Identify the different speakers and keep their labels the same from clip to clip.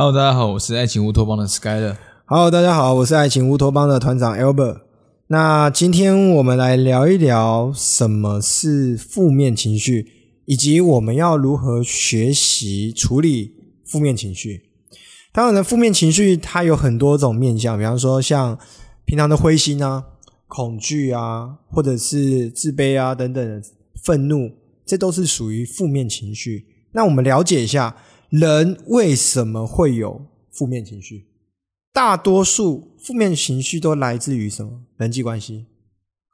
Speaker 1: Hello，大家好，我是爱情乌托邦的 Skyler。
Speaker 2: Hello，大家好，我是爱情乌托邦的团长 Albert。那今天我们来聊一聊什么是负面情绪，以及我们要如何学习处理负面情绪。当然呢，负面情绪它有很多种面向，比方说像平常的灰心啊、恐惧啊，或者是自卑啊等等愤怒，这都是属于负面情绪。那我们了解一下，人为什么会有负面情绪？大多数负面情绪都来自于什么？人际关系，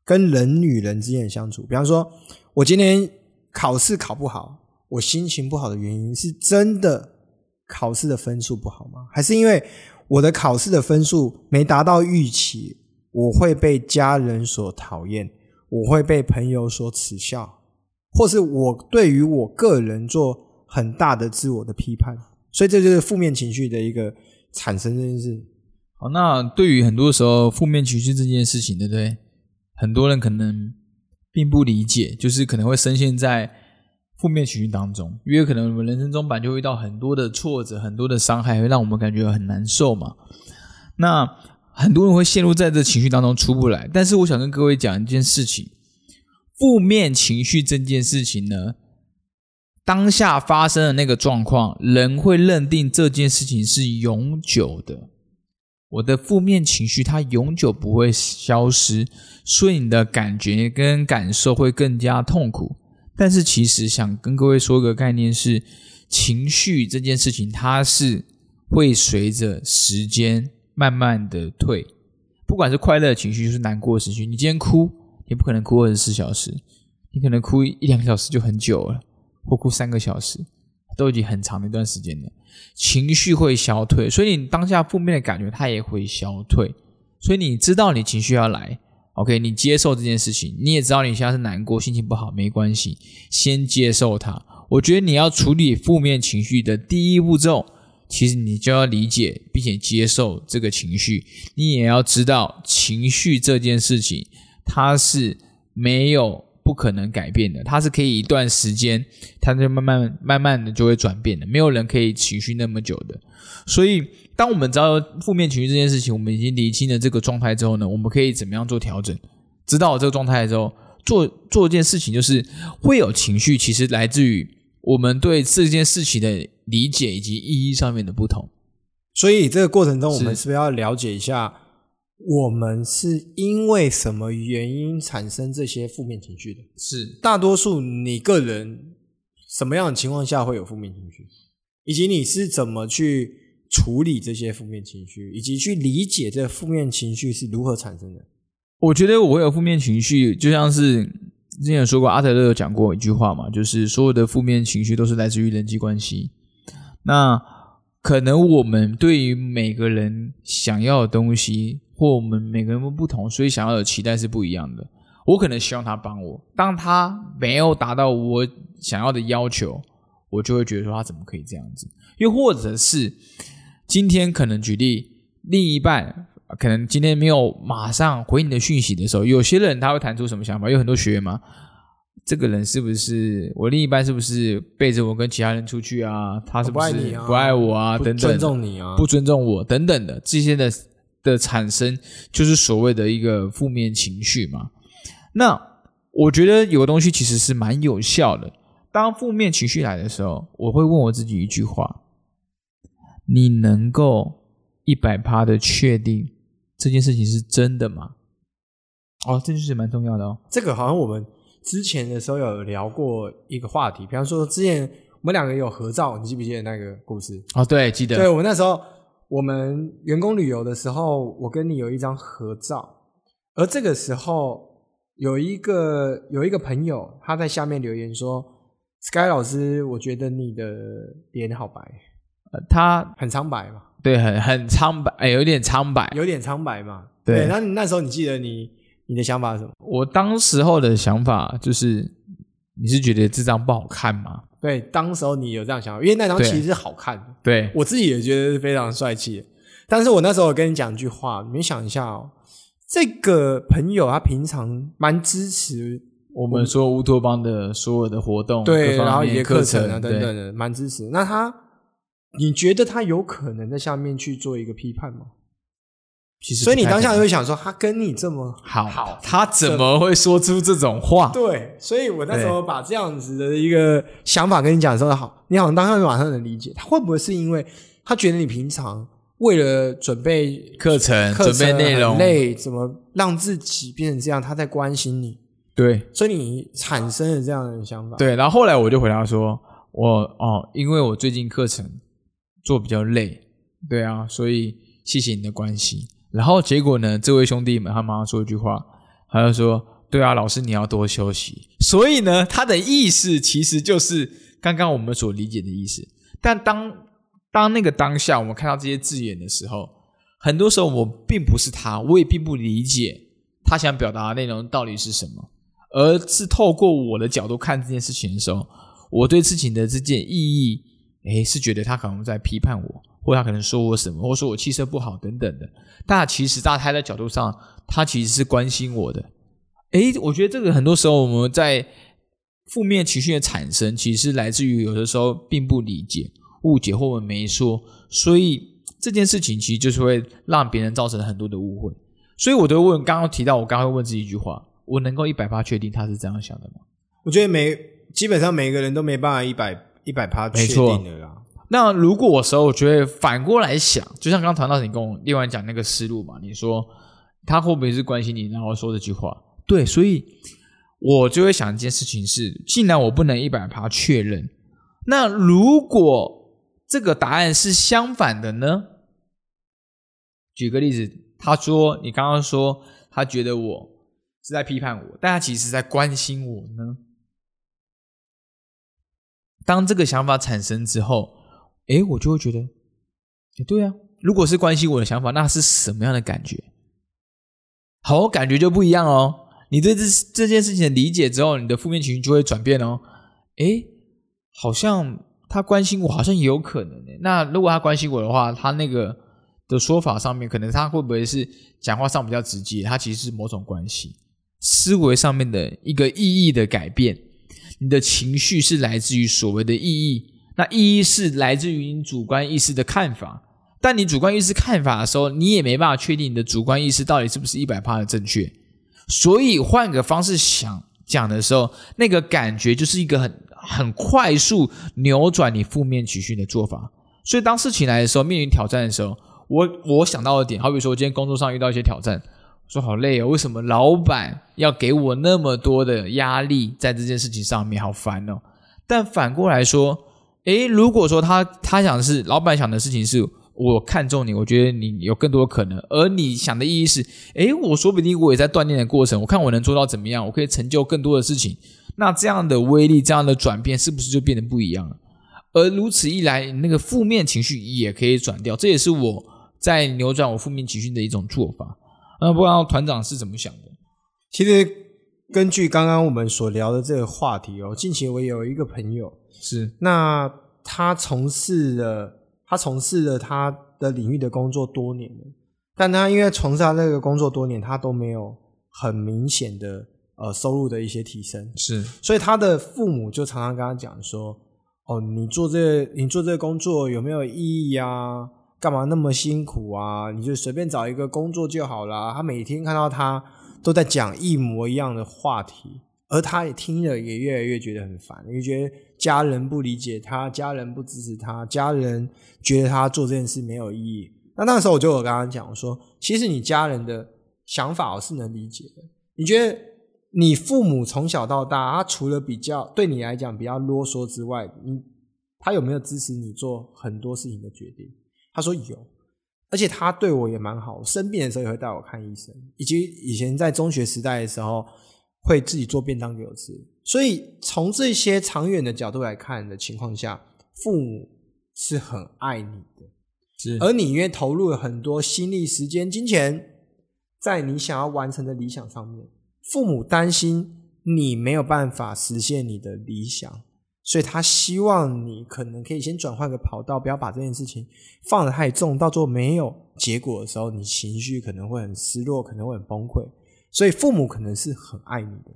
Speaker 2: 跟人与人之间的相处。比方说，我今天考试考不好，我心情不好的原因是真的考试的分数不好吗？还是因为我的考试的分数没达到预期，我会被家人所讨厌，我会被朋友所耻笑，或是我对于我个人做很大的自我的批判？所以这就是负面情绪的一个产生这件事。
Speaker 1: 好，那对于很多时候负面情绪这件事情，对不对？很多人可能并不理解，就是可能会深陷在负面情绪当中，因为可能我们人生中本就会遇到很多的挫折、很多的伤害，会让我们感觉很难受嘛。那很多人会陷入在这情绪当中出不来。但是我想跟各位讲一件事情：负面情绪这件事情呢，当下发生的那个状况，人会认定这件事情是永久的。我的负面情绪它永久不会消失，所以你的感觉跟感受会更加痛苦。但是其实想跟各位说个概念是，情绪这件事情它是会随着时间慢慢的退，不管是快乐的情绪，就是难过的情绪。你今天哭，你不可能哭二十四小时，你可能哭一两个小时就很久了，或哭三个小时，都已经很长的一段时间了。情绪会消退，所以你当下负面的感觉它也会消退。所以你知道你情绪要来，OK，你接受这件事情，你也知道你现在是难过、心情不好，没关系，先接受它。我觉得你要处理负面情绪的第一步骤，其实你就要理解并且接受这个情绪，你也要知道情绪这件事情它是没有。不可能改变的，它是可以一段时间，它就慢慢慢慢的就会转变的。没有人可以持续那么久的。所以，当我们知道负面情绪这件事情，我们已经理清了这个状态之后呢，我们可以怎么样做调整？知道这个状态之后，做做一件事情，就是会有情绪，其实来自于我们对这件事情的理解以及意义上面的不同。
Speaker 2: 所以，这个过程中，我们是不是要了解一下？我们是因为什么原因产生这些负面情绪的？
Speaker 1: 是
Speaker 2: 大多数你个人什么样的情况下会有负面情绪，以及你是怎么去处理这些负面情绪，以及去理解这负面情绪是如何产生的？
Speaker 1: 我觉得我会有负面情绪，就像是之前有说过，阿德勒有讲过一句话嘛，就是所有的负面情绪都是来自于人际关系。那可能我们对于每个人想要的东西。或我们每个人不同，所以想要的期待是不一样的。我可能希望他帮我，当他没有达到我想要的要求，我就会觉得说他怎么可以这样子？又或者是今天可能举例，另一半可能今天没有马上回你的讯息的时候，有些人他会弹出什么想法？有很多学员嘛，这个人是不是我另一半？是不是背着我跟其他人出去啊？他是不是不爱我啊？等等，
Speaker 2: 尊重你啊？
Speaker 1: 不尊重我等等的这些的。的产生就是所谓的一个负面情绪嘛。那我觉得有个东西其实是蛮有效的。当负面情绪来的时候，我会问我自己一句话：你能够一百趴的确定这件事情是真的吗？哦，这就是蛮重要的哦。
Speaker 2: 这个好像我们之前的时候有聊过一个话题，比方说之前我们两个有合照，你记不记得那个故事？
Speaker 1: 哦，对，记得。
Speaker 2: 对我们那时候。我们员工旅游的时候，我跟你有一张合照，而这个时候有一个有一个朋友他在下面留言说：“Sky 老师，我觉得你的脸好白，
Speaker 1: 呃，他
Speaker 2: 很苍白嘛，
Speaker 1: 对，很很苍白，哎，有点苍白，
Speaker 2: 有点苍白嘛，
Speaker 1: 对。
Speaker 2: 那那时候你记得你你的想法是什么？
Speaker 1: 我当时候的想法就是，你是觉得这张不好看吗？
Speaker 2: 对，当时候你有这样想法，因为那张其实是好看的。
Speaker 1: 对
Speaker 2: 我自己也觉得是非常帅气。但是我那时候跟你讲一句话，你们想一下哦，这个朋友他平常蛮支持
Speaker 1: 我们说乌托邦的所有的活动，
Speaker 2: 对，然后一
Speaker 1: 些
Speaker 2: 课程啊等等的，蛮支持。那他你觉得他有可能在下面去做一个批判吗？
Speaker 1: 其实
Speaker 2: 所以你当下就
Speaker 1: 就
Speaker 2: 会想说，他跟你这么
Speaker 1: 好
Speaker 2: 好
Speaker 1: 他怎么会说出这种话？
Speaker 2: 对，所以我那时候把这样子的一个想法跟你讲的时候，好，你好像当下就马上能理解，他会不会是因为他觉得你平常为了准备
Speaker 1: 课程
Speaker 2: 课
Speaker 1: 准备内容，
Speaker 2: 累，怎么让自己变成这样？他在关心你，
Speaker 1: 对
Speaker 2: 所以你产生了这样的想法。，
Speaker 1: 对。然后后来我就回答说，我哦，因为我最近课程做比较累，对啊，所以谢谢你的关心。然后结果呢，这位兄弟们他马上说一句话，他就说：“对啊，老师你要多休息。”所以呢，他的意思其实就是刚刚我们所理解的意思。但当当那个当下，我们看到这些字眼的时候，很多时候我并不是他，我也并不理解他想表达的内容到底是什么，而是透过我的角度看这件事情的时候，我对事情的这件意义，诶，是觉得他可能在批判我，或他可能说我什么，或说我气色不好等等的。但其实在他的角度上，他其实是关心我的。诶，我觉得这个很多时候我们在负面情绪的产生，其实是来自于有的时候并不理解、误解或我们没说，所以这件事情其实就是会让别人造成很多的误会。所以我都会问，刚刚提到我刚刚会问自己一句话：我能够一百八确定他是这样想的吗？
Speaker 2: 我觉得每基本上每个人都没办法一百一百趴确定的啦。
Speaker 1: 那如果我时候，我觉得反过来想，就像刚刚谈到你跟我另外讲那个思路嘛，你说他会不会是关心你，然后说这句话？对，所以我就会想一件事情是，既然我不能一百趴确认，那如果这个答案是相反的呢？举个例子，他说你刚刚说他觉得我是在批判我，但他其实是在关心我呢？当这个想法产生之后，诶，我就会觉得，诶，对啊，如果是关心我的想法，那是什么样的感觉？好，感觉就不一样哦。你对这这件事情的理解之后，你的负面情绪就会转变哦。诶，好像他关心我，好像也有可能诶。那如果他关心我的话，他那个的说法上面，可能他会不会是讲话上比较直接？他其实是某种关系，思维上面的一个意义的改变。你的情绪是来自于所谓的意义，那意义是来自于你主观意识的看法。但你主观意识看法的时候，你也没办法确定你的主观意识到底是不是一百趴的正确。所以换个方式想讲的时候，那个感觉就是一个很很快速扭转你负面情绪的做法。所以当事情来的时候，面临挑战的时候，我我想到的点，好比说我今天工作上遇到一些挑战，说好累哦，为什么老板要给我那么多的压力在这件事情上面，好烦哦。但反过来说，诶，如果说他他想的是老板想的事情是我看中你，我觉得你有更多的可能，而你想的意义是，诶，我说不定我也在锻炼的过程，我看我能做到怎么样，我可以成就更多的事情。那这样的威力，这样的转变，是不是就变得不一样了？而如此一来，那个负面情绪也可以转掉，这也是我在扭转我负面情绪的一种做法。那不知道团长是怎么想的？
Speaker 2: 其实根据刚刚我们所聊的这个话题哦，近期我有一个朋友，
Speaker 1: 是
Speaker 2: 那他从事了他从事了他的领域的工作多年了，但他因为从事他那个工作多年，他都没有很明显的呃收入的一些提升，
Speaker 1: 是
Speaker 2: 所以他的父母就常常跟他讲说：“哦，你做这你做这个工作有没有意义啊？干嘛那么辛苦啊？你就随便找一个工作就好啦。”他每天看到他都在讲一模一样的话题，而他也听了也越来越觉得很烦，因为觉得家人不理解他，家人不支持他，家人觉得他做这件事没有意义。那那时候我就有跟他讲我说，其实你家人的想法我是能理解的。你觉得你父母从小到大，他除了比较对你来讲比较啰嗦之外，你他有没有支持你做很多事情的决定？他说有，而且他对我也蛮好，生病的时候也会带我看医生，以及以前在中学时代的时候会自己做便当给我吃。所以从这些长远的角度来看的情况下，父母是很爱你的。
Speaker 1: 是
Speaker 2: 而你因为投入了很多心力、时间、金钱，在你想要完成的理想上面，父母担心你没有办法实现你的理想，所以他希望你可能可以先转换个跑道，不要把这件事情放得太重，到最后没有结果的时候，你情绪可能会很失落，可能会很崩溃。所以父母可能是很爱你的，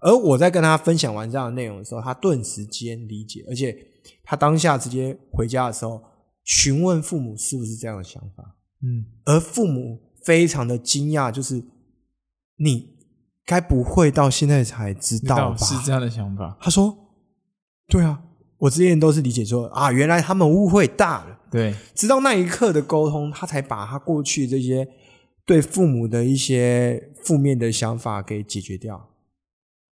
Speaker 2: 而我在跟他分享完这样的内容的时候，他顿时间理解，而且他当下直接回家的时候。询问父母是不是这样的想法，
Speaker 1: 嗯，
Speaker 2: 而父母非常的惊讶，就是你该不会到现在才知
Speaker 1: 知
Speaker 2: 道吧？
Speaker 1: 是这样的想法，
Speaker 2: 他说：“对啊，我之前都是理解说啊，原来他们误会大了。
Speaker 1: 对，
Speaker 2: 直到那一刻的沟通，他才把他过去这些对父母的一些负面的想法给解决掉。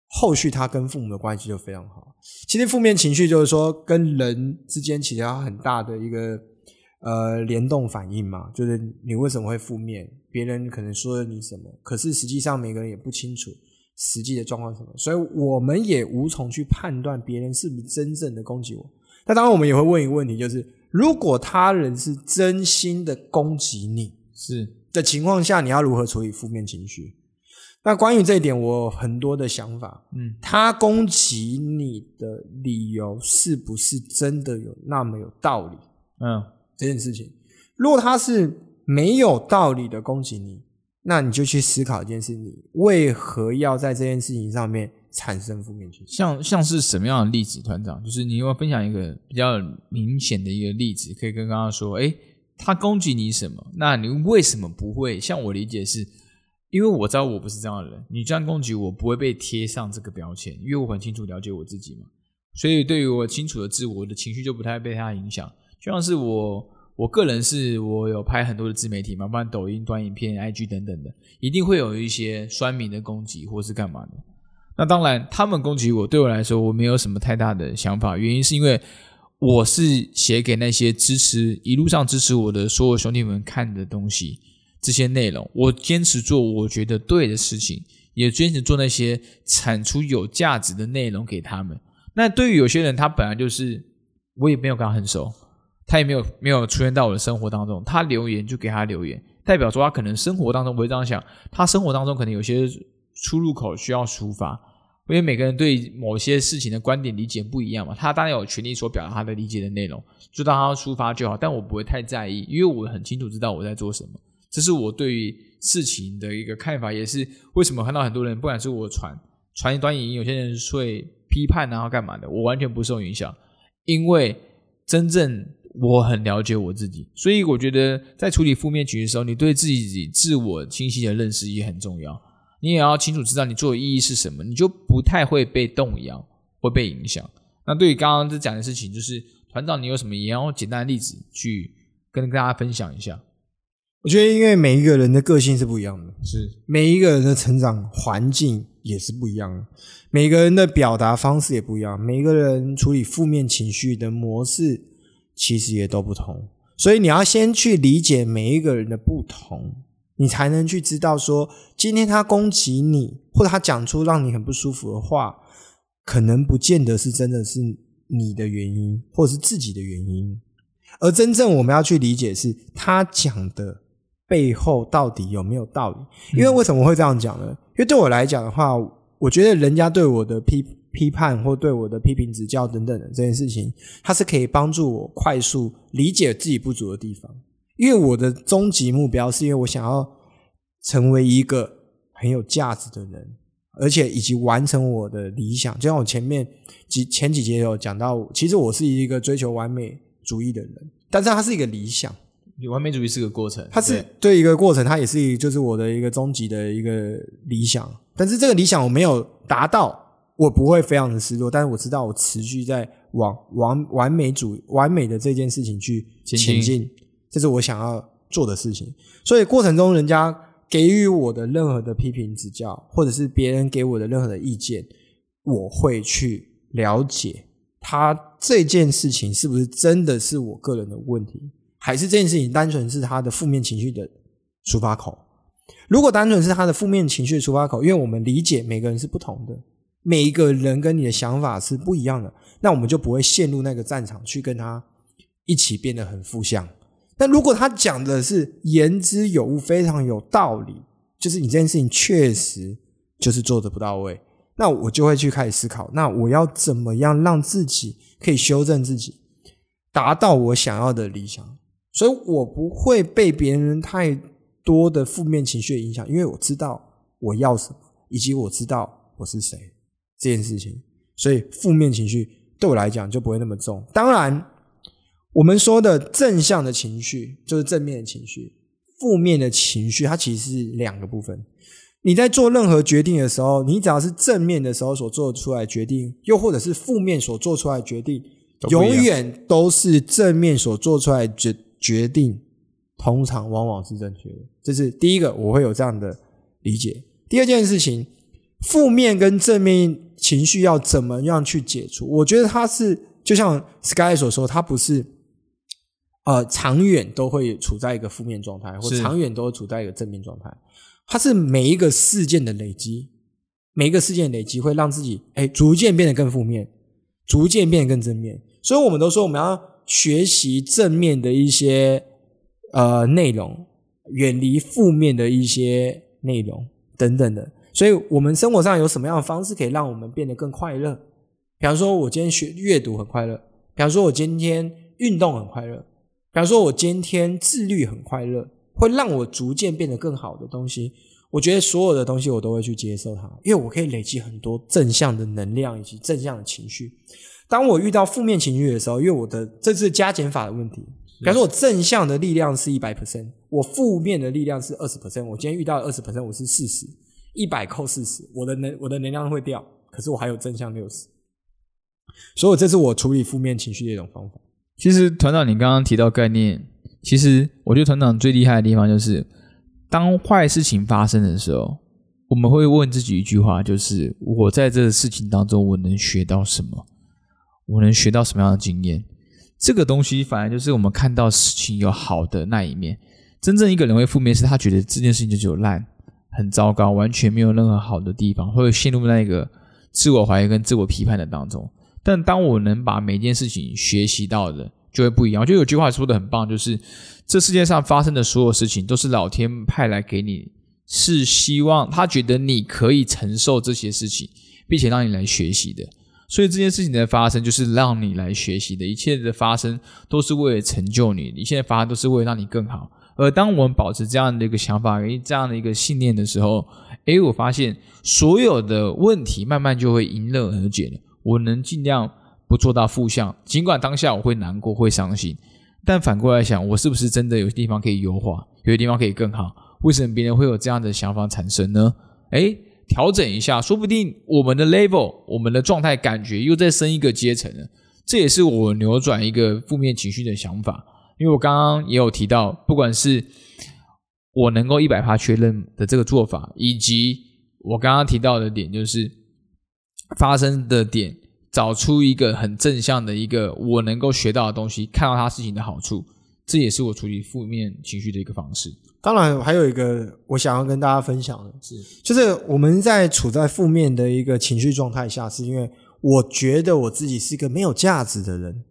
Speaker 2: 后续他跟父母的关系就非常好。其实负面情绪就是说跟人之间其实有很大的一个呃联动反应嘛，就是你为什么会负面，别人可能说了你什么，可是实际上每个人也不清楚实际的状况是什么，所以我们也无从去判断别人是不是真正的攻击我。那当然，我们也会问一个问题，就是如果他人是真心的攻击你
Speaker 1: 是，
Speaker 2: 的情况下，你要如何处理负面情绪？那关于这一点，我有很多的想法。
Speaker 1: 嗯，
Speaker 2: 他攻击你的理由是不是真的有那么有道理？
Speaker 1: 嗯，
Speaker 2: 这件事情，如果他是没有道理的攻击你，那你就去思考一件事：你为何要在这件事情上面产生负面情绪？
Speaker 1: 像像是什么样的例子，团长？就是你有没有分享一个比较明显的一个例子，可以跟刚刚说，哎，他攻击你什么？那你为什么不会？像我理解是，因为我知道我不是这样的人，你这样攻击我不会被贴上这个标签，因为我很清楚了解我自己嘛，所以对于我清楚的自我的情绪就不太被他影响。就像是我我个人是我有拍很多的自媒体嘛，不然抖音、短影片、IG 等等的，一定会有一些酸民的攻击或是干嘛的。那当然，他们攻击我，对我来说我没有什么太大的想法，原因是因为我是写给那些支持一路上支持我的所有兄弟们看的东西，这些内容，我坚持做我觉得对的事情，也坚持做那些产出有价值的内容给他们。那对于有些人，他本来就是我也没有跟他很熟，他也没有没有出现到我的生活当中，他留言就给他留言，代表说他可能生活当中不会这样想，他生活当中可能有些出入口需要抒发，因为每个人对某些事情的观点理解不一样嘛，他当然有权利所表达他的理解的内容，就当他抒发就好，但我不会太在意，因为我很清楚知道我在做什么，这是我对于事情的一个看法，也是为什么看到很多人，不管是我传传一段影音，有些人会批判然后干嘛的，我完全不受影响，因为真正我很了解我自己，所以我觉得在处理负面情绪的时候，你对自己自我清晰的认识也很重要。你也要清楚知道你做的意义是什么，你就不太会被动摇，会被影响。那对于刚刚这讲的事情，就是团长，你有什么也要简单的例子去跟大家分享一下？
Speaker 2: 我觉得，因为每一个人的个性是不一样的，
Speaker 1: 是
Speaker 2: 每一个人的成长环境也是不一样的，每个人的表达方式也不一样，每个人处理负面情绪的模式其实也都不同。所以你要先去理解每一个人的不同，你才能去知道说，今天他攻击你，或者他讲出让你很不舒服的话，可能不见得是真的是你的原因，或者是自己的原因。而真正我们要去理解是他讲的背后到底有没有道理？因为为什么会这样讲呢？因为对我来讲的话，我觉得人家对我的批批判或对我的批评指教等等的这件事情，它是可以帮助我快速理解自己不足的地方。因为我的终极目标是因为我想要成为一个很有价值的人，而且以及完成我的理想。就像我前面几前几节有讲到，其实我是一个追求完美主义的人，但是它是一个理想。
Speaker 1: 完美主义是个过程，
Speaker 2: 它是对一个过程，它也是就是我的一个终极的一个理想。但是这个理想我没有达到，我不会非常的失落。但是我知道我持续在往完完美主完美的这件事情去
Speaker 1: 前
Speaker 2: 前进，这是我想要做的事情。所以过程中，人家给予我的任何的批评指教，或者是别人给我的任何的意见，我会去了解他这件事情是不是真的是我个人的问题。还是这件事情单纯是他的负面情绪的出发口。如果单纯是他的负面情绪的出发口，因为我们理解每个人是不同的，每一个人跟你的想法是不一样的，那我们就不会陷入那个战场去跟他一起变得很负向。但如果他讲的是言之有物，非常有道理，就是你这件事情确实就是做的不到位，那我就会去开始思考，那我要怎么样让自己可以修正自己，达到我想要的理想。所以我不会被别人太多的负面情绪影响，因为我知道我要什么，以及我知道我是谁这件事情。所以负面情绪对我来讲就不会那么重。当然，我们说的正向的情绪就是正面的情绪，负面的情绪它其实是两个部分。你在做任何决定的时候，你只要是正面的时候所做出来的决定，又或者是负面所做出来的决定，永远都是正面所做出来的决决定，通常往往是正确的。这是第一个，我会有这样的理解。第二件事情，负面跟正面情绪要怎么样去解除？我觉得它是就像 Sky 所说，它不是呃长远都会处在一个负面状态，或长远都会处在一个正面状态。它是每一个事件的累积，每一个事件累积会让自己哎逐渐变得更负面，逐渐变得更正面。所以我们都说我们要学习正面的一些呃内容，远离负面的一些内容等等的。所以我们生活上有什么样的方式可以让我们变得更快乐？比方说，我今天学阅读很快乐；，比方说，我今天运动很快乐；，比方说，我今天自律很快乐。会让我逐渐变得更好的东西，我觉得所有的东西我都会去接受它，因为我可以累积很多正向的能量以及正向的情绪。当我遇到负面情绪的时候，因为我的这是加减法的问题，比方说我正向的力量是一百 percent，我负面的力量是二十 percent，我今天遇到二十 percent，我是四十，一百扣四十，我的能我的能量会掉，可是我还有正向六十，所以这是我处理负面情绪的一种方法。
Speaker 1: 其实团长，你刚刚提到概念。其实，我觉得团长最厉害的地方就是，当坏事情发生的时候，我们会问自己一句话，就是我在这个事情当中，我能学到什么？我能学到什么样的经验？这个东西反而就是我们看到事情有好的那一面。真正一个人会负面，是他觉得这件事情就只有烂、很糟糕，完全没有任何好的地方，会陷入那个自我怀疑跟自我批判的当中。但当我能把每件事情学习到的，就会不一样。我觉得有句话说的很棒，就是这世界上发生的所有事情都是老天派来给你，是希望他觉得你可以承受这些事情，并且让你来学习的。所以这件事情的发生就是让你来学习的，一切的发生都是为了成就你，一切的发生都是为了让你更好。而当我们保持这样的一个想法，诶，这样的一个信念的时候，诶，我发现所有的问题慢慢就会迎刃而解了。我能尽量。不做到负向，尽管当下我会难过、会伤心，但反过来想，我是不是真的有地方可以优化，有些地方可以更好？为什么别人会有这样的想法产生呢？诶，调整一下，说不定我们的 level、我们的状态、感觉又再升一个阶层了。这也是我扭转一个负面情绪的想法。因为我刚刚也有提到，不管是我能够一百趴确认的这个做法，以及我刚刚提到的点，就是发生的点。找出一个很正向的一个我能够学到的东西，看到他事情的好处，这也是我处理负面情绪的一个方式。
Speaker 2: 当然，还有一个我想要跟大家分享的是，就是我们在处在负面的一个情绪状态下，是因为我觉得我自己是一个没有价值的人，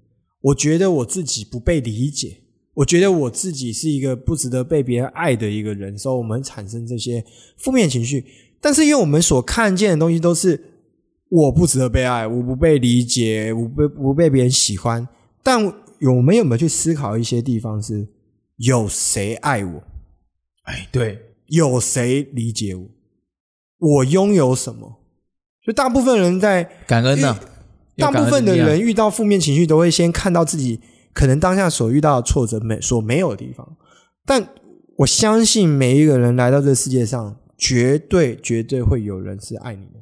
Speaker 2: 我觉得我自己不被理解，我觉得我自己是一个不值得被别人爱的一个人，所以我们产生这些负面情绪。但是，因为我们所看见的东西都是。我不值得被爱，我不被理解，我不不被别人喜欢。但有没有没有去思考一些地方？是有谁爱我？
Speaker 1: 哎，对，
Speaker 2: 有谁理解我？我拥有什么？就大部分人在
Speaker 1: 感恩呢。
Speaker 2: 大部分的人遇到负面情绪，都会先看到自己可能当下所遇到的挫折没所没有的地方。但我相信每一个人来到这世界上，绝对绝对会有人是爱你的。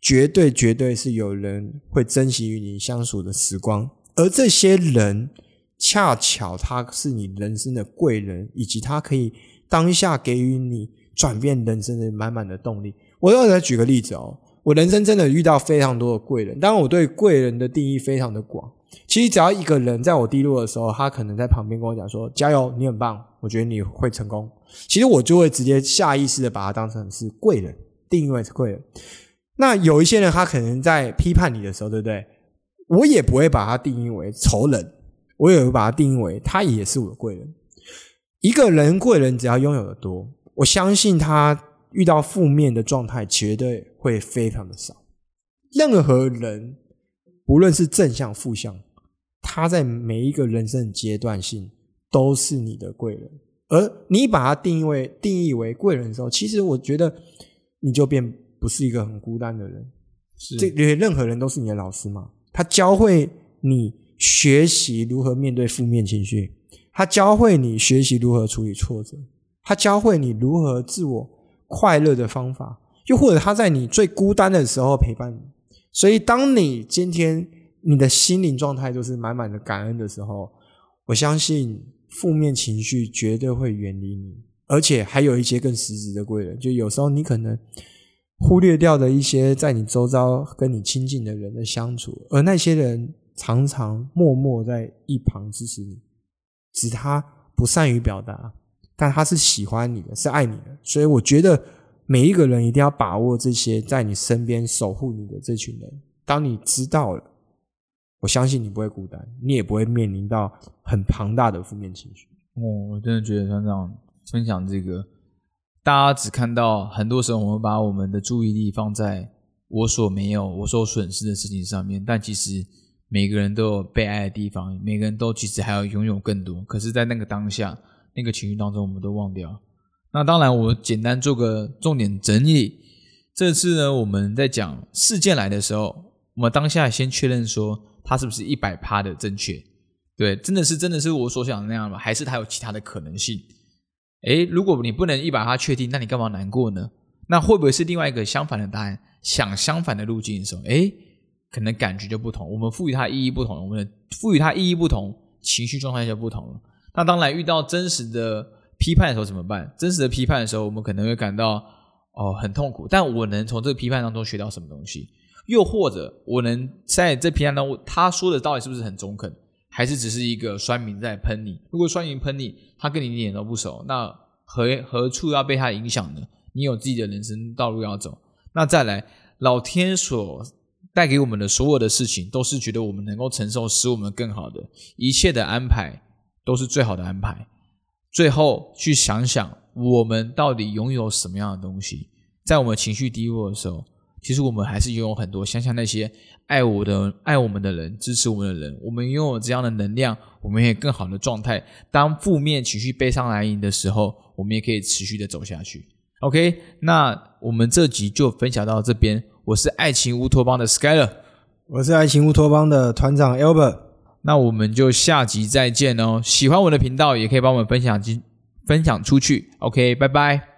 Speaker 2: 绝对绝对是有人会珍惜与你相处的时光，而这些人恰巧他是你人生的贵人，以及他可以当下给予你转变人生的满满的动力。我要来举个例子哦，我人生真的遇到非常多的贵人，当然我对贵人的定义非常的广。其实只要一个人在我低落的时候，他可能在旁边跟我讲说：“加油，你很棒，我觉得你会成功。”其实我就会直接下意识的把他当成是贵人，定义为是贵人。那有一些人，他可能在批判你的时候，对不对？我也不会把他定义为仇人，我也会把他定义为他也是我的贵人。一个人贵人只要拥有的多，我相信他遇到负面的状态绝对会非常的少。任何人，不论是正向负向，他在每一个人生阶段性都是你的贵人。而你把他定义为定义为贵人的时候，其实我觉得你就变。不是一个很孤单的人，
Speaker 1: 是
Speaker 2: 这任何人都是你的老师嘛？他教会你学习如何面对负面情绪，他教会你学习如何处理挫折，他教会你如何自我快乐的方法，又或者他在你最孤单的时候陪伴你。所以，当你今天你的心灵状态都是满满的感恩的时候，我相信负面情绪绝对会远离你，而且还有一些更实质的贵人。就有时候你可能忽略掉的一些在你周遭跟你亲近的人的相处，而那些人常常默默在一旁支持你，只他不善于表达，但他是喜欢你的，是爱你的。所以，我觉得每一个人一定要把握这些在你身边守护你的这群人。当你知道了。我相信你不会孤单，你也不会面临到很庞大的负面情绪。
Speaker 1: 哦，我真的觉得团长分享这个，大家只看到很多时候我们把我们的注意力放在我所没有、我所损失的事情上面，但其实每个人都有被爱的地方，每个人都其实还要拥有更多。可是，在那个当下、那个情绪当中，我们都忘掉。那当然，我简单做个重点整理。这次呢，我们在讲事件来的时候，我们当下先确认说。它是不是一百趴的正确？对，真的是真的是我所想的那样吗？还是它有其他的可能性？诶，如果你不能一百趴确定，那你干嘛难过呢？那会不会是另外一个相反的答案？想相反的路径的时候，诶，可能感觉就不同。我们赋予它意义不同，我们赋予它意义不同，情绪状态就不同了。那当然，遇到真实的批判的时候怎么办？真实的批判的时候，我们可能会感到哦很痛苦。但我能从这个批判当中学到什么东西？又或者，我能在这批判当中，他说的到底是不是很中肯，还是只是一个酸民在喷你？如果酸民喷你，他跟你一点都不熟，那何何处要被他影响呢？你有自己的人生道路要走。那再来，老天所带给我们的所有的事情，都是觉得我们能够承受，使我们更好的一切的安排，都是最好的安排。最后去想想，我们到底拥有什么样的东西，在我们情绪低落的时候。其实我们还是拥有很多，想想那些爱我的、爱我们的人，支持我们的人，我们拥有这样的能量，我们也更好的状态。当负面情绪、悲伤来临的时候，我们也可以持续的走下去。OK，那我们这集就分享到这边。我是爱情乌托邦的 Skyler，
Speaker 2: 我是爱情乌托邦的团长 Albert。
Speaker 1: 那我们就下集再见哦！喜欢我的频道，也可以帮我们分享进分享出去。OK，拜拜。